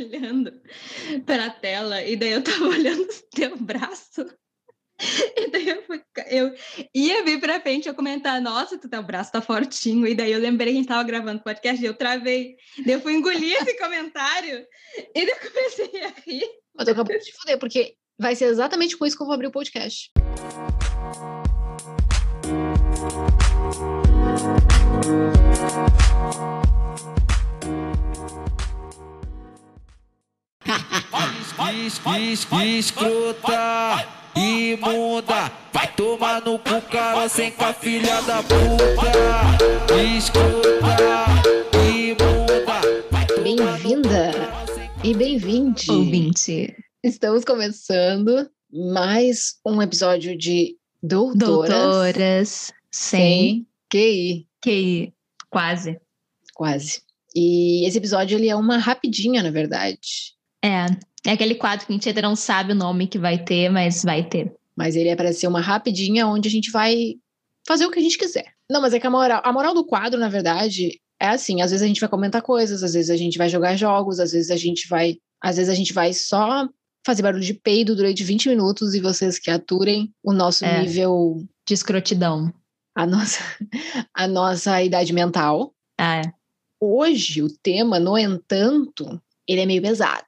olhando para a tela e daí eu tava olhando o teu braço. E daí eu, fui, eu ia vir pra frente e comentar, nossa, tu teu braço tá fortinho. E daí eu lembrei que a gente tava gravando podcast e eu travei. Daí eu fui engolir esse comentário e daí eu comecei a rir. Eu acabei de foder, porque vai ser exatamente com isso que eu vou abrir o podcast. Escrota, imunda, vai tomar no cu, cara, sem com a filha da puta. Escrota, imunda, vai Bem-vinda e bem-vinde. Ouvinte. Estamos começando mais um episódio de Doutoras, Doutoras sem QI. QI. Quase. Quase. E esse episódio ele é uma rapidinha, na verdade. É. É aquele quadro que a gente ainda não sabe o nome que vai ter, mas vai ter. Mas ele é para ser uma rapidinha onde a gente vai fazer o que a gente quiser. Não, mas é que a moral, a moral do quadro, na verdade, é assim, às vezes a gente vai comentar coisas, às vezes a gente vai jogar jogos, às vezes a gente vai, às vezes a gente vai só fazer barulho de peido durante 20 minutos e vocês que aturem o nosso É. nível, De escrotidão. a nossa a nossa idade mental. Ah, é. Hoje o tema, no entanto, ele é meio pesado.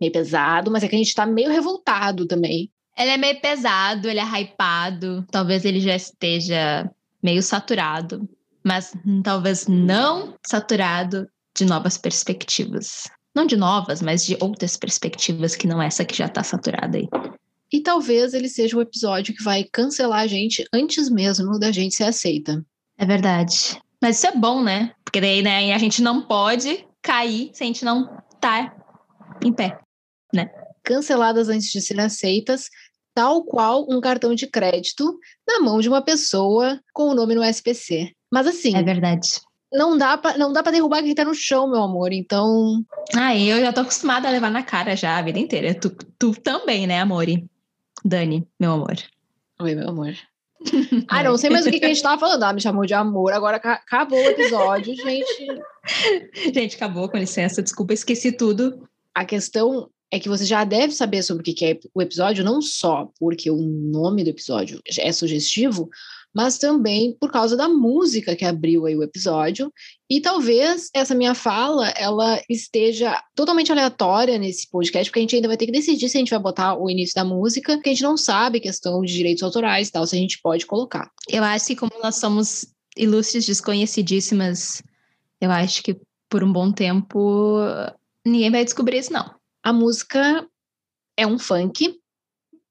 Meio pesado, mas é que a gente tá meio revoltado também. Ele é meio pesado, ele é hypado. Talvez ele já esteja meio saturado, mas hum, talvez não saturado de novas perspectivas. Não de novas, mas de outras perspectivas que não essa que já tá saturada aí. E talvez ele seja o episódio que vai cancelar a gente antes mesmo da gente ser aceita. É verdade. Mas isso é bom, né? Porque daí, né, a gente não pode cair se a gente não tá em pé. Canceladas antes de serem aceitas, tal qual um cartão de crédito na mão de uma pessoa com o nome no SPC. Mas assim, É verdade. não dá pra, não dá para derrubar quem tá no chão, meu amor. Então, Ah, eu já tô acostumada a levar na cara já a vida inteira. Tu, tu também, né, Amori? Dani, meu amor. oi, meu amor. Ah, não sei mais o que, que a gente tava falando. Ah, me chamou de amor, agora ca- acabou o episódio, gente. Gente, acabou, com licença. Desculpa, esqueci tudo. A questão é que você já deve saber sobre o que que é o episódio, não só porque o nome do episódio é sugestivo, mas também por causa da música que abriu aí o episódio. E talvez essa minha fala ela esteja totalmente aleatória nesse podcast, porque a gente ainda vai ter que decidir se a gente vai botar o início da música, porque a gente não sabe questão de direitos autorais e tal, se a gente pode colocar. Eu acho que como nós somos ilustres desconhecidíssimas, eu acho que por um bom tempo ninguém vai descobrir isso, não. A música é um funk,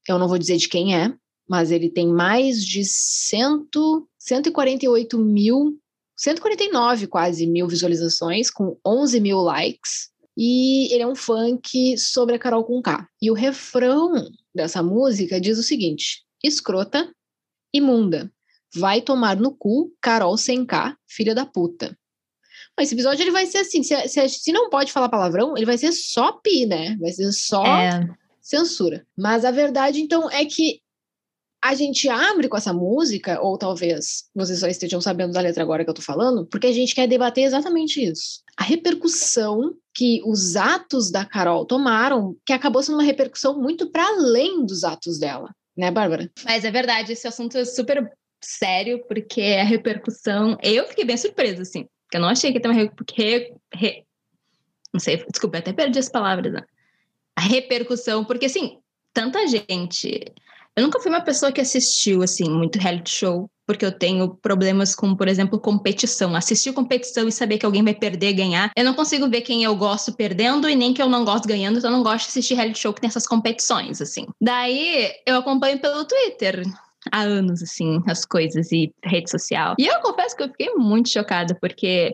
eu não vou dizer de quem é, mas ele tem mais de cento, 148 mil, 149 quase mil visualizações, com 11 mil likes. E ele é um funk sobre a Carol Conká. E o refrão dessa música diz o seguinte: escrota, imunda, vai tomar no cu, Carol sem K, filha da puta. Mas esse episódio ele vai ser assim: se, se, se não pode falar palavrão, ele vai ser só pi, né? Vai ser só É, censura. Mas a verdade, então, é que a gente abre com essa música, ou talvez vocês só estejam sabendo da letra agora que eu tô falando, porque a gente quer debater exatamente isso. A repercussão que os atos da Carol tomaram, que acabou sendo uma repercussão muito para além dos atos dela, né, Bárbara? mas é verdade, esse assunto é super sério, porque a repercussão. Eu fiquei bem surpresa, assim. Porque eu não achei que ia ter uma. Re... re- Não sei, desculpa, até perdi as palavras. Né? A repercussão, porque assim, tanta gente. Eu nunca fui uma pessoa que assistiu, assim, muito reality show, porque eu tenho problemas com, por exemplo, competição. Assistir competição e saber que alguém vai perder, ganhar. Eu não consigo ver quem eu gosto perdendo e nem que eu não gosto ganhando, então eu não gosto de assistir reality show que tem essas competições, assim. Daí, eu acompanho pelo Twitter há anos, assim, as coisas e rede social. E eu confesso que eu fiquei muito chocada, porque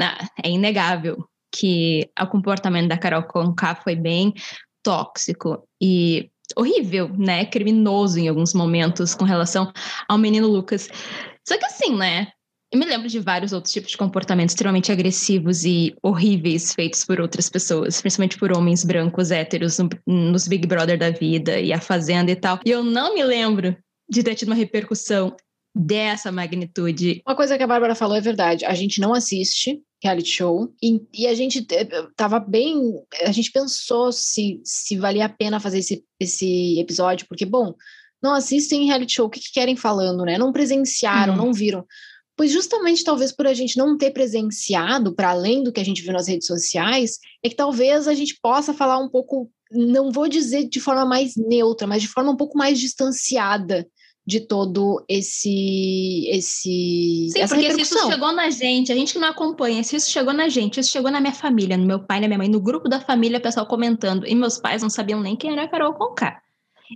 ah, é inegável que o comportamento da Carol Conká foi bem tóxico e horrível, né? Criminoso em alguns momentos com relação ao menino Lucas. Só que assim, né? Eu me lembro de vários outros tipos de comportamentos extremamente agressivos e horríveis feitos por outras pessoas, principalmente por homens brancos héteros no- nos Big Brother da vida e a Fazenda e tal. E eu não me lembro de ter tido uma repercussão dessa magnitude. Uma coisa que a Bárbara falou é verdade. A gente não assiste, reality show. E, e, a gente eh, tava bem. A gente pensou se, se valia a pena fazer esse, esse episódio, porque, bom, não assistem reality show, o que, que querem falando, né? Não presenciaram, hum. não viram. Pois justamente talvez por a gente não ter presenciado, para além do que a gente viu nas redes sociais, é que talvez a gente possa falar um pouco, não vou dizer de forma mais neutra, mas de forma um pouco mais distanciada de todo esse esse Sim, porque se isso chegou na gente, a gente que não acompanha, se isso chegou na gente, isso chegou na minha família, no meu pai, na minha mãe, no grupo da família, pessoal comentando, e meus pais não sabiam nem quem era a Carol Conká.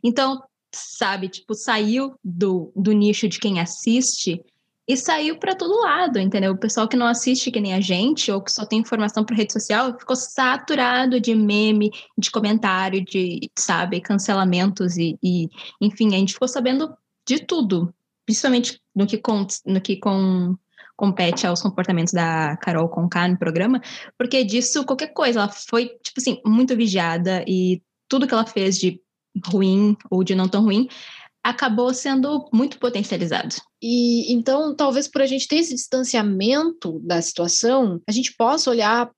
Então, sabe, tipo, saiu do, do nicho de quem assiste e saiu para todo lado, entendeu? O pessoal que não assiste que nem a gente, ou que só tem informação por rede social, ficou saturado de meme, de comentário, de, sabe, cancelamentos e, e enfim, a gente ficou sabendo de tudo, principalmente no que, com, no que com, compete aos comportamentos da Carol Conká no programa, porque disso, qualquer coisa, ela foi, tipo assim, muito vigiada e tudo que ela fez de ruim ou de não tão ruim acabou sendo muito potencializado. E então, talvez por a gente ter esse distanciamento da situação, a gente possa olhar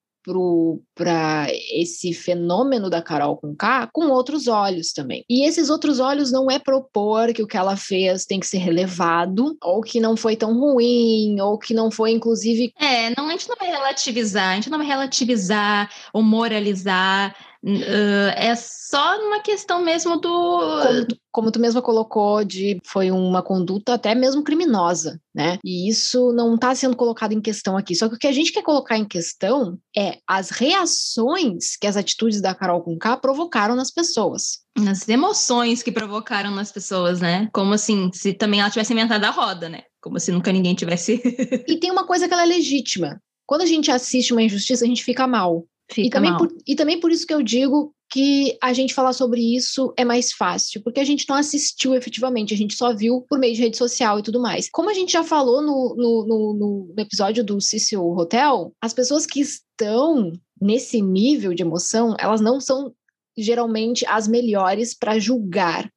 para esse fenômeno da Carol com K com outros olhos também. E esses outros olhos não é propor que o que ela fez tem que ser relevado, ou que não foi tão ruim, ou que não foi, inclusive. É, não, a gente não vai relativizar, a gente não vai relativizar ou moralizar Uh, é só uma questão mesmo do. Como tu, como tu mesma colocou, de foi uma conduta até mesmo criminosa, né? E isso não está sendo colocado em questão aqui. Só que o que a gente quer colocar em questão é as reações que as atitudes da Carol com K provocaram nas pessoas. As emoções que provocaram nas pessoas, né? Como assim, se também ela tivesse inventado a roda, né? Como se nunca ninguém tivesse. e tem uma coisa que ela é legítima. Quando a gente assiste uma injustiça, a gente fica mal. Fica e, também mal. Por, e também por isso que eu digo que a gente falar sobre isso é mais fácil, porque a gente não assistiu efetivamente, a gente só viu por meio de rede social e tudo mais. Como a gente já falou no, no, no, no episódio do Cício Hotel, as pessoas que estão nesse nível de emoção, elas não são geralmente as melhores para julgar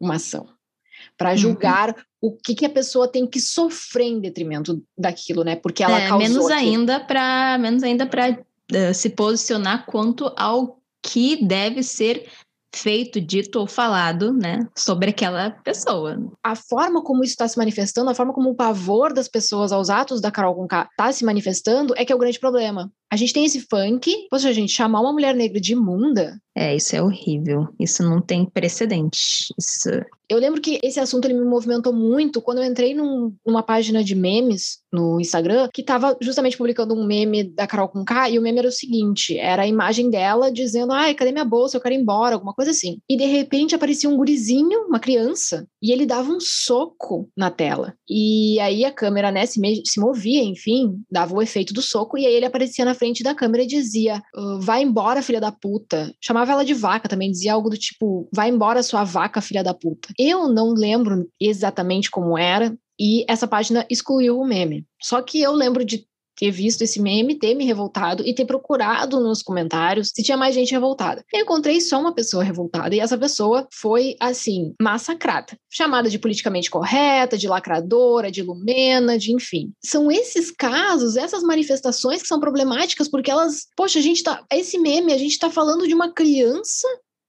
uma ação, para uhum. julgar uhum. o que, que a pessoa tem que sofrer em detrimento daquilo, né? Porque ela é, causou menos aquilo. ainda para menos ainda para uh, se posicionar quanto ao que deve ser feito, dito ou falado, né, sobre aquela pessoa. A forma como isso está se manifestando, a forma como o pavor das pessoas aos atos da Carol Conká está se manifestando é que é o grande problema. A gente tem esse funk, poxa, gente, chamar uma mulher negra de imunda. É, isso é horrível. Isso não tem precedente. Isso... Eu lembro que esse assunto ele me movimentou muito quando eu entrei num, numa página de memes no Instagram que estava justamente publicando um meme da Carol com K e o meme era o seguinte: era a imagem dela dizendo, ai, cadê minha bolsa? Eu quero ir embora, alguma coisa assim. E de repente aparecia um gurizinho, uma criança, e ele dava um soco na tela. E aí a câmera, né, se, se movia, enfim, dava o efeito do soco, e aí ele aparecia na frente da câmera e dizia: uh, vai embora, filha da puta. Chamava ela de vaca também, dizia algo do tipo: vai embora, sua vaca, filha da puta. Eu não lembro exatamente como era, e essa página excluiu o meme. Só que eu lembro de ter visto esse meme, ter me revoltado e ter procurado nos comentários se tinha mais gente revoltada. Eu encontrei só uma pessoa revoltada e essa pessoa foi, assim, massacrada. Chamada de politicamente correta, de lacradora, de lumena, de enfim. São esses casos, essas manifestações que são problemáticas porque elas, poxa, a gente tá. Esse meme, a gente tá falando de uma criança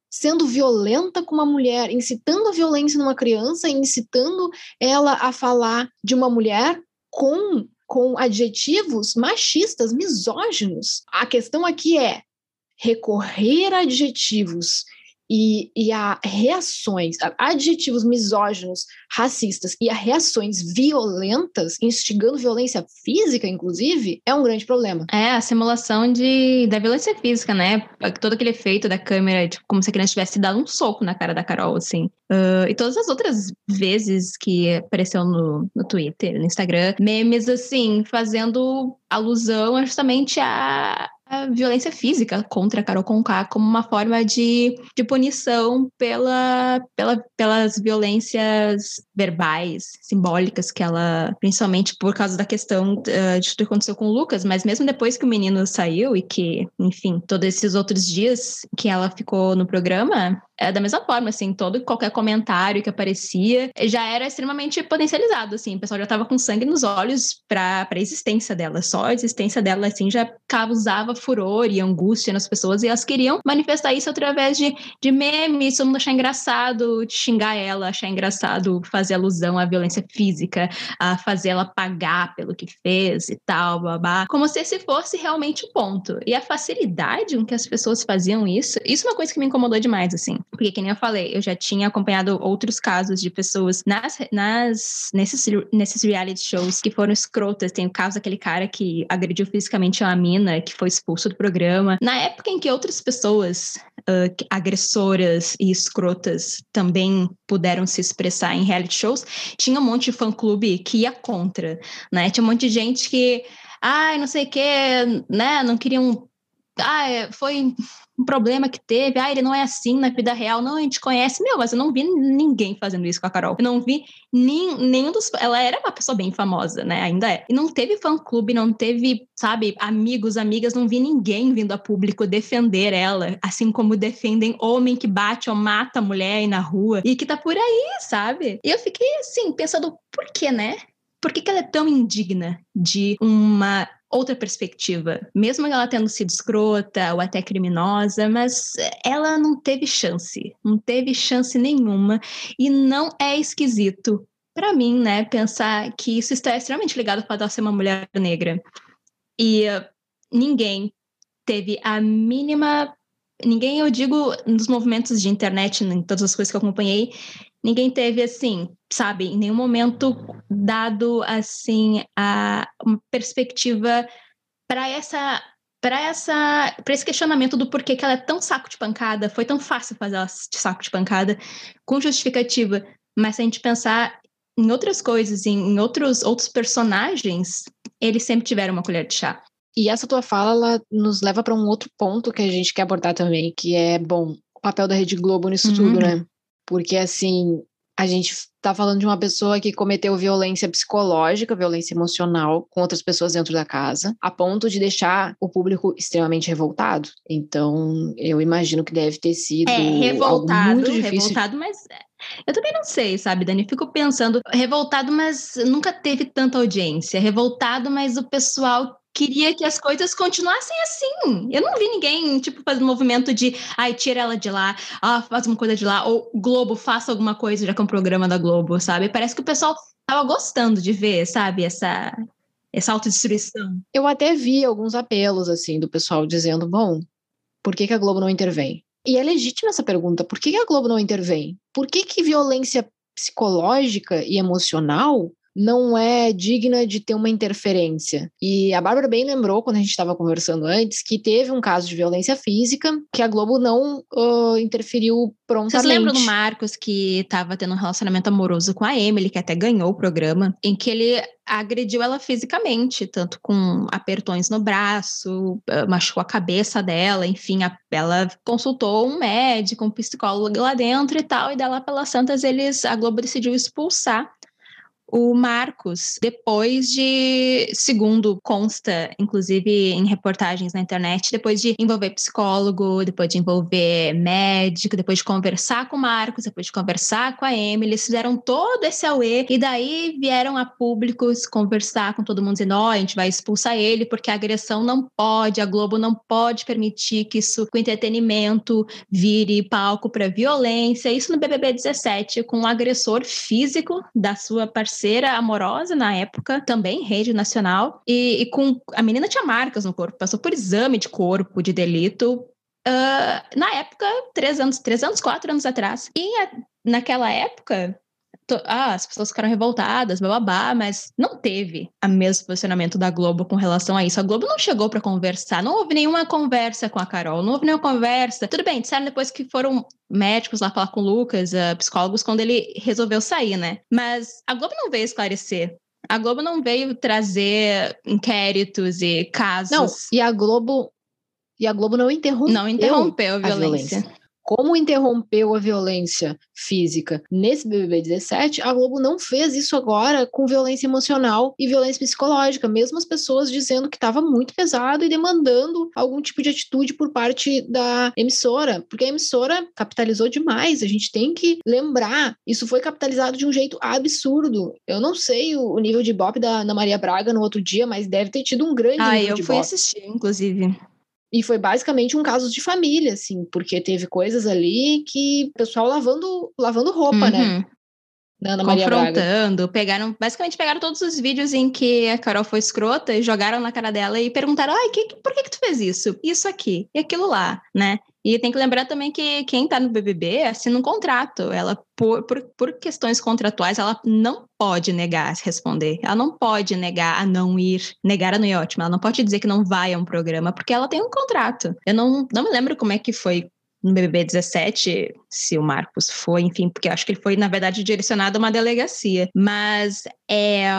sendo violenta com uma mulher, incitando a violência numa criança, incitando ela a falar de uma mulher com com adjetivos machistas, misóginos. A questão aqui é recorrer a adjetivos e, e a reações, adjetivos misóginos, racistas e a reações violentas, instigando violência física, inclusive, é um grande problema. É, a simulação de, da violência física, né? Todo aquele efeito da câmera, tipo, como se a criança tivesse dado um soco na cara da Carol, assim. Uh, e todas as outras vezes que apareceu no, no Twitter, no Instagram, memes, assim, fazendo alusão justamente a, a violência física contra a Carol Conká como uma forma de, de punição pela, pela, pelas violências verbais, simbólicas que ela, principalmente por causa da questão uh, de tudo que aconteceu com o Lucas, mas mesmo depois que o menino saiu e que, enfim, todos esses outros dias que ela ficou no programa, da mesma forma, assim, todo qualquer comentário que aparecia já era extremamente potencializado, assim, o pessoal já estava com sangue nos olhos para a existência dela, só a existência dela, assim, já causava furor e angústia nas pessoas e elas queriam manifestar isso através de, de memes, todo mundo achar engraçado, xingar ela, achar engraçado fazer alusão à violência física, a fazer ela pagar pelo que fez e tal, babá, como se esse fosse realmente o ponto. E a facilidade com que as pessoas faziam isso, isso é uma coisa que me incomodou demais, assim. Porque, que nem eu falei, eu já tinha acompanhado outros casos de pessoas nas, nas, nesses, nesses reality shows que foram escrotas. Tem o caso daquele cara que agrediu fisicamente uma mina, que foi expulso do programa. Na época em que outras pessoas uh, agressoras e escrotas também puderam se expressar em reality shows, tinha um monte de fã-clube que ia contra, né? Tinha um monte de gente que, ai, não sei o que, né? Não queriam ah, foi um problema que teve, ah, ele não é assim na vida real, não, a gente conhece, meu, mas eu não vi ninguém fazendo isso com a Carol, eu não vi nem, nenhum dos, ela era uma pessoa bem famosa, né, ainda é, e não teve fã-clube, não teve, sabe, amigos, amigas, não vi ninguém vindo a público defender ela, assim como defendem homem que bate ou mata a mulher aí na rua, e que tá por aí, sabe, e eu fiquei, assim, pensando, por que, né? Por que, que ela é tão indigna de uma outra perspectiva, mesmo ela tendo sido escrota ou até criminosa, mas ela não teve chance, não teve chance nenhuma e não é esquisito para mim, né, pensar que isso está extremamente ligado de ela ser uma mulher negra. E uh, ninguém teve a mínima ninguém, eu digo, nos movimentos de internet, em todas as coisas que eu acompanhei, ninguém teve assim, sabe, em nenhum momento dado assim a uma perspectiva para essa para essa para esse questionamento do porquê que ela é tão saco de pancada, foi tão fácil fazer ela de saco de pancada com justificativa, mas se a gente pensar em outras coisas, em, outros outros personagens, eles sempre tiveram uma colher de chá. E essa tua fala ela nos leva para um outro ponto que a gente quer abordar também, que é bom, o papel da Rede Globo nisso uhum. tudo, né? Porque assim, a gente está falando de uma pessoa que cometeu violência psicológica, violência emocional com outras pessoas dentro da casa, a ponto de deixar o público extremamente revoltado. Então, eu imagino que deve ter sido é, revoltado, muito difícil. revoltado, mas eu também não sei, sabe, Dani? Fico pensando, revoltado, mas nunca teve tanta audiência. Revoltado, mas o pessoal queria que as coisas continuassem assim. Eu não vi ninguém, tipo, fazendo movimento de, ai, tira ela de lá, ah, faz uma coisa de lá, ou Globo, faça alguma coisa, já que é um programa da Globo, sabe? Parece que o pessoal tava gostando de ver, sabe, essa, essa autodestruição. Eu até vi alguns apelos, assim, do pessoal dizendo, bom, por que, que a Globo não intervém? E é legítima essa pergunta, por que, que a Globo não intervém? Por que, que violência psicológica e emocional não é digna de ter uma interferência. E a Bárbara bem lembrou, quando a gente estava conversando antes, que teve um caso de violência física que a Globo não uh, interferiu prontamente. Vocês lembram do Marcos que estava tendo um relacionamento amoroso com a Emily, que até ganhou o programa, em que ele agrediu ela fisicamente, tanto com apertões no braço, machucou a cabeça dela, enfim, ela consultou um médico, um psicólogo lá dentro e tal, e dela pelas Santas eles a Globo decidiu expulsar o Marcos, depois de, segundo consta, inclusive em reportagens na internet, depois de envolver psicólogo, depois de envolver médico, depois de conversar com o Marcos, depois de conversar com a Emily, eles fizeram todo esse auê e daí vieram a públicos conversar com todo mundo dizendo: ó, oh, a gente vai expulsar ele porque a agressão não pode, a Globo não pode permitir que isso, o entretenimento, vire palco para violência. Isso no BBB 17, com o um agressor físico da sua parceira parceira amorosa na época, também rede nacional, e, e, com a menina tinha marcas no corpo, passou por exame de corpo de delito. Uh, na época, três anos, três anos, quatro anos atrás. E a, naquela época, ah, as pessoas ficaram revoltadas, babá, mas não teve o mesmo posicionamento da Globo com relação a isso. A Globo não chegou para conversar, não houve nenhuma conversa com a Carol, não houve nenhuma conversa. Tudo bem, disseram depois que foram médicos lá falar com o Lucas, uh, psicólogos, quando ele resolveu sair, né? Mas a Globo não veio esclarecer. A Globo não veio trazer inquéritos e casos. Não, e a Globo e a Globo não interrompeu, não interrompeu a violência. A violência como interrompeu a violência física nesse BBB 17, a Globo não fez isso agora com violência emocional e violência psicológica, mesmo as pessoas dizendo que estava muito pesado e demandando algum tipo de atitude por parte da emissora, porque a emissora capitalizou demais. A gente tem que lembrar, isso foi capitalizado de um jeito absurdo. Eu não sei o, nível de bop da Ana Maria Braga no outro dia, mas deve ter tido um grande ah, nível eu fui assistir, inclusive. E foi basicamente um caso de família, assim, porque teve coisas ali que o pessoal lavando, lavando roupa, né? uhum. né? Da Ana Maria Confrontando, Braga. pegaram, basicamente pegaram todos os vídeos em que a Carol foi escrota e jogaram na cara dela e perguntaram: ai, que, por que, que tu fez isso? Isso aqui e aquilo lá, né? E tem que lembrar também que quem tá no BBB assina um contrato. Ela, por, por, por questões contratuais, ela não pode negar se responder. Ela não pode negar a não ir. Negar a não ir ótima. Ela não pode dizer que não vai a um programa, porque ela tem um contrato. Eu não, não me lembro como é que foi no BBB 17, se o Marcos foi, enfim, porque acho que ele foi, na verdade, direcionado a uma delegacia. Mas é,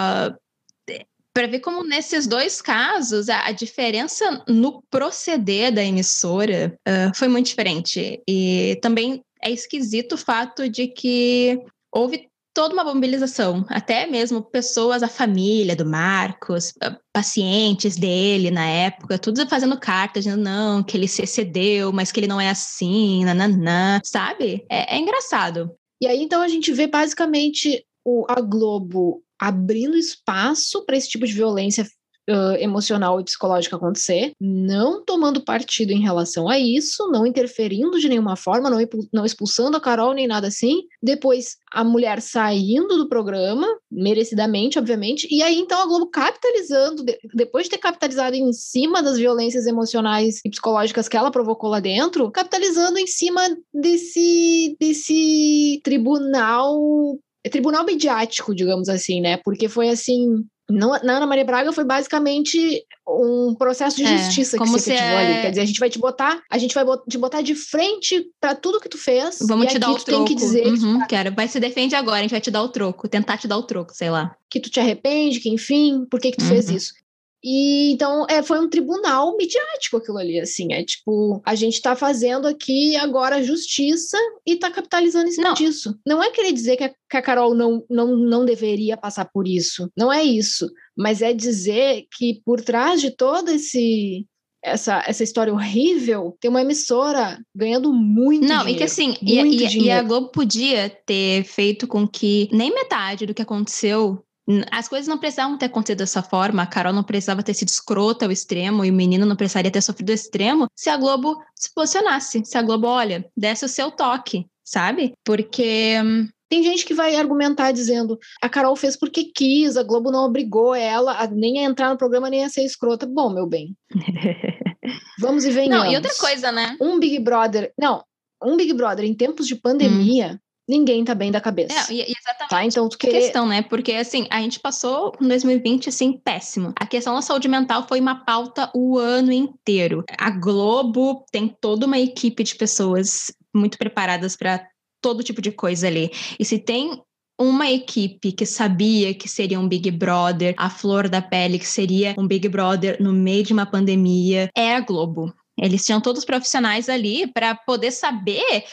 para ver como nesses dois casos a, a, diferença no proceder da emissora uh, foi muito diferente. E também é esquisito o fato de que houve toda uma mobilização, até mesmo pessoas, a família do Marcos, pacientes dele na época, todos fazendo cartas, dizendo não, que ele se excedeu, mas que ele não é assim, nananã, sabe? É, é engraçado. E aí, então, a gente vê basicamente o, a Globo abrindo espaço para esse tipo de violência uh, emocional e psicológica acontecer, não tomando partido em relação a isso, não interferindo de nenhuma forma, não, não expulsando a Carol nem nada assim. Depois, a mulher saindo do programa, merecidamente, obviamente, e aí então a Globo capitalizando, de, depois de ter capitalizado em cima das violências emocionais e psicológicas que ela provocou lá dentro, capitalizando em cima desse, desse tribunal tribunal midiático, digamos assim, né? Porque foi assim. Não, na Ana Maria Braga foi basicamente um processo de é, justiça que se efetivou é... ali. Quer dizer, a gente vai te botar, a gente vai te botar de frente para tudo que tu fez. Vamos te dar o troco. Que dizer uhum, que, quero. Vai se defende agora, a gente vai te dar o troco, tentar te dar o troco, sei lá. Que tu te arrepende, que enfim, por que que tu uhum. fez isso? E então é, foi um tribunal midiático aquilo ali, assim. É tipo, a gente está fazendo aqui agora justiça e está capitalizando em cima não. disso. Não é querer dizer que a, que a Carol não, não, não deveria passar por isso. Não é isso. Mas é dizer que por trás de todo esse essa, essa história horrível, tem uma emissora ganhando muito Não, dinheiro. e que assim, e, e, e, a Globo podia ter feito com que nem metade do que aconteceu as coisas não precisavam ter acontecido dessa forma, a Carol não precisava ter sido escrota ao extremo e o menino não precisaria ter sofrido ao extremo se a Globo se posicionasse, se a Globo, olha, desse o seu toque, sabe? Porque hum, tem gente que vai argumentar dizendo a Carol fez porque quis, a Globo não obrigou ela a, nem a entrar no programa nem a ser escrota. Bom, meu bem. Vamos e venhamos. Não, e outra coisa, né? Um Big Brother, não, um Big Brother em tempos de pandemia, hum ninguém tá bem da cabeça. É, exatamente. Tá? Então, tu querer... questão, né? Porque, assim, a gente passou um 2020, assim, péssimo. A questão da saúde mental foi uma pauta o ano inteiro. A Globo tem toda uma equipe de pessoas muito preparadas para todo tipo de coisa ali. E se tem uma equipe que sabia que seria um Big Brother, a flor da pele que seria um Big Brother no meio de uma pandemia, é a Globo. Eles tinham todos os profissionais ali para poder saber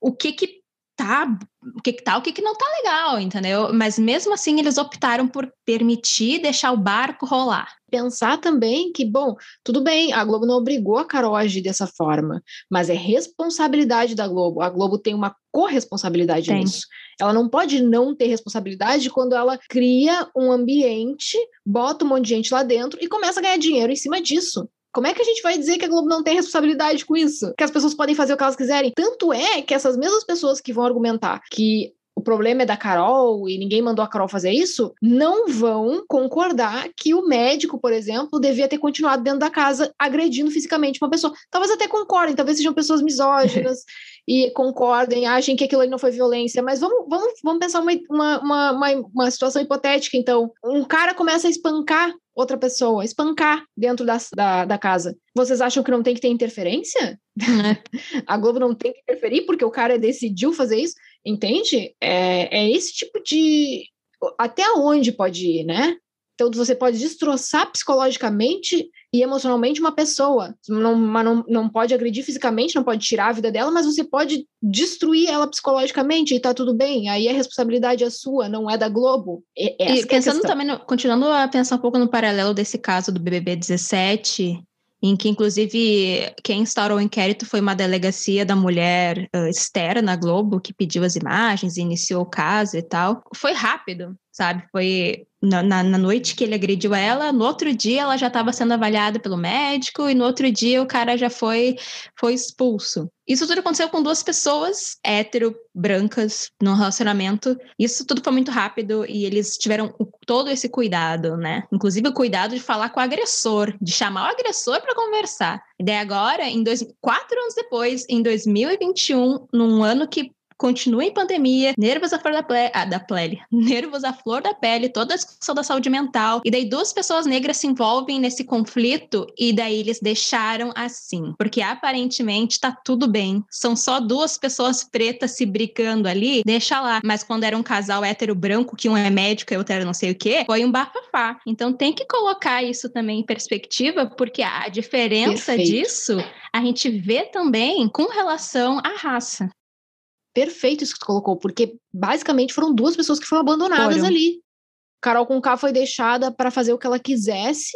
o que que tá, o que, que tá, o que, que não tá legal, entendeu? Mas mesmo assim eles optaram por permitir deixar o barco rolar. Pensar também que, bom, tudo bem, a Globo não obrigou a Carol a agir dessa forma, mas é responsabilidade da Globo. A Globo tem uma corresponsabilidade tem. nisso. Ela não pode não ter responsabilidade quando ela cria um ambiente, bota um monte de gente lá dentro e começa a ganhar dinheiro em cima disso. Como é que a gente vai dizer que a Globo não tem responsabilidade com isso? Que as pessoas podem fazer o que elas quiserem? Tanto é que essas mesmas pessoas que vão argumentar que problema é da Carol e ninguém mandou a Carol fazer isso, não vão concordar que o médico, por exemplo, devia ter continuado dentro da casa agredindo fisicamente uma pessoa. Talvez até concordem, talvez sejam pessoas misóginas e concordem, achem que aquilo ali não foi violência, mas vamos, vamos, vamos pensar uma, uma, uma, uma situação hipotética, então. Um cara começa a espancar outra pessoa, espancar dentro da, da, da, casa. Vocês acham que não tem que ter interferência? A Globo não tem que interferir porque o cara decidiu fazer isso? Entende? É, é esse tipo de. Até onde pode ir, né? Então, você pode destroçar psicologicamente e emocionalmente uma pessoa. Não, não, não pode agredir fisicamente, não pode tirar a vida dela, mas você pode destruir ela psicologicamente e tá tudo bem. Aí a responsabilidade é sua, não é da Globo. É, e pensando é também, no, continuando a pensar um pouco no paralelo desse caso do BBB 17, em que, inclusive, quem instaurou o inquérito foi uma delegacia da mulher uh, Esther na Globo, que pediu as imagens, iniciou o caso e tal. Foi rápido, sabe? Foi na, na, na, noite que ele agrediu ela, no outro dia ela já estava sendo avaliada pelo médico e no outro dia o cara já foi, foi expulso. Isso tudo aconteceu com duas pessoas hétero, brancas, num relacionamento. Isso tudo foi muito rápido e eles tiveram todo esse cuidado, né? Inclusive o cuidado de falar com o agressor, de chamar o agressor para conversar. E daí agora, em dois, quatro anos depois, em 2021, num ano que continua em pandemia, nervos à flor da, ple ah, da pele, nervos à flor da pele, toda a discussão da saúde mental. E daí duas pessoas negras se envolvem nesse conflito e daí eles deixaram assim, porque aparentemente tá tudo bem. São só duas pessoas pretas se brigando ali, deixa lá. Mas quando era um casal hétero branco, que um é médico e outro era não sei o quê, foi um bafafá. Então tem que colocar isso também em perspectiva, porque a diferença Perfeito. disso a gente vê também com relação à raça perfeito isso que tu colocou, porque basicamente foram duas pessoas que foram abandonadas foram. ali. Carol com K foi deixada para fazer o que ela quisesse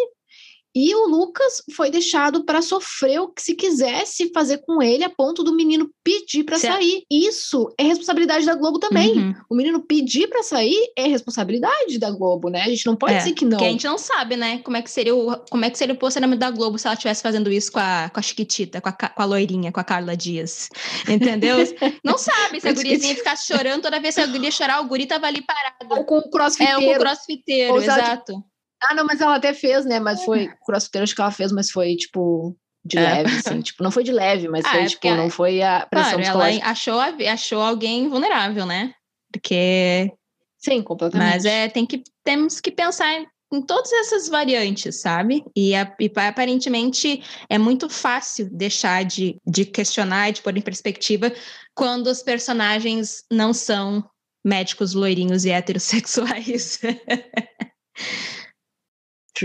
e o Lucas foi deixado para sofrer o que se quisesse fazer com ele a ponto do menino pedir para sair. Isso é responsabilidade da Globo também. Uhum. O menino pedir para sair é responsabilidade da Globo, né? A gente não pode é, dizer que não. Porque a gente não sabe, né? Como é que seria o, como é que seria o posicionamento da Globo se ela estivesse fazendo isso com a, com a Chiquitita, com a, com a loirinha, com a Carla Dias. Entendeu? não sabe se a guriazinha ficasse chorando toda vez que a guria chorar, o guri tava ali parado. Ou com o crossfiteiro. É, ou com o crossfiteiro, exato. Ah, não, mas ela até fez, né? Mas foi é. crossfiteiro, acho que ela fez, mas foi tipo de é. leve, assim, tipo, não foi de leve, mas ah, foi, é tipo, não foi a pressão claro, psicológica. Ela achou, achou alguém vulnerável, né? Porque. Sim, completamente. Mas é, tem que, temos que pensar em, em todas essas variantes, sabe? E, a, e, aparentemente é muito fácil deixar de, de questionar e de pôr em perspectiva quando os personagens não são médicos loirinhos e heterossexuais.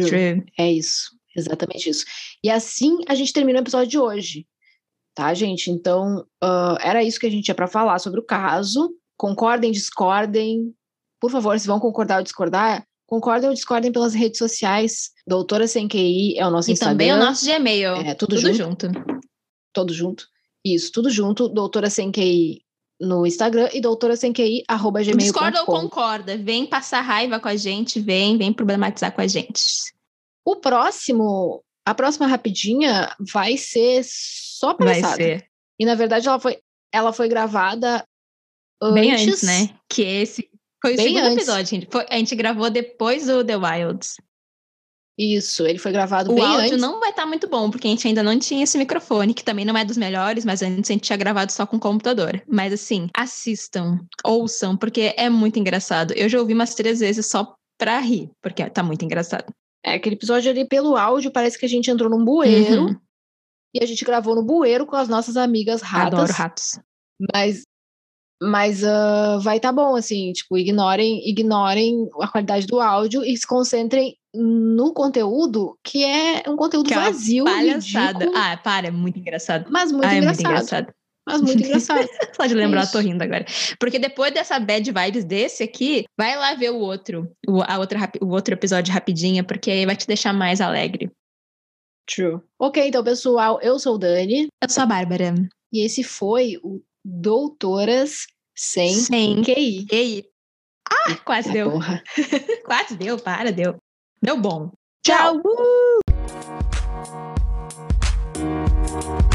True. True. É isso. Exatamente isso. E assim a gente termina o episódio de hoje. Tá, gente? Então, uh, era isso que a gente tinha para falar sobre o caso. Concordem, discordem. Por favor, se vão concordar ou discordar, concordem ou discordem pelas redes sociais. Doutora Sem QI é o nosso e Instagram. E também o nosso Gmail. É, tudo, tudo junto. junto. Tudo junto. Isso, tudo junto. Doutora Sem QI no Instagram e doutora sem QI, arroba gmail.com. Discorda ou concorda? Vem passar raiva com a gente, vem, vem problematizar com a gente. O próximo, a próxima rapidinha vai ser só palhaçada. Vai ser. E na verdade ela foi, ela foi gravada antes. Bem antes, né? Que esse foi o segundo antes. episódio, gente. Foi, a gente gravou depois do The Wilds. Isso, ele foi gravado o bem antes. O áudio não vai estar tá muito bom, porque a gente ainda não tinha esse microfone, que também não é dos melhores, mas antes a gente tinha gravado só com computador. Mas assim, assistam, ouçam, porque é muito engraçado. Eu já ouvi umas três vezes só pra rir, porque tá muito engraçado. É, aquele episódio ali pelo áudio, parece que a gente entrou num bueiro uhum. e a gente gravou no bueiro com as nossas amigas ratas. Adoro ratos. Mas mas uh, vai estar tá bom, assim, tipo, ignorem, ignorem a qualidade do áudio e se concentrem no conteúdo, que é um conteúdo que é vazio. Palhaçada. Ah, para, é muito engraçado. Mas muito ah, engraçado. É muito engraçado. Mas muito engraçado. Só de lembrar, é tô rindo agora. Porque depois dessa bad vibes desse aqui, vai lá ver o outro, o, a outra, o outro episódio rapidinho, porque aí vai te deixar mais alegre. True. Ok, então, pessoal, eu sou o Dani. Eu sou a Bárbara. E esse foi o Doutoras Sem, sem QI. QI. Ah, quase deu. quase deu, para, deu. Deu bom. Tchau! Tchau.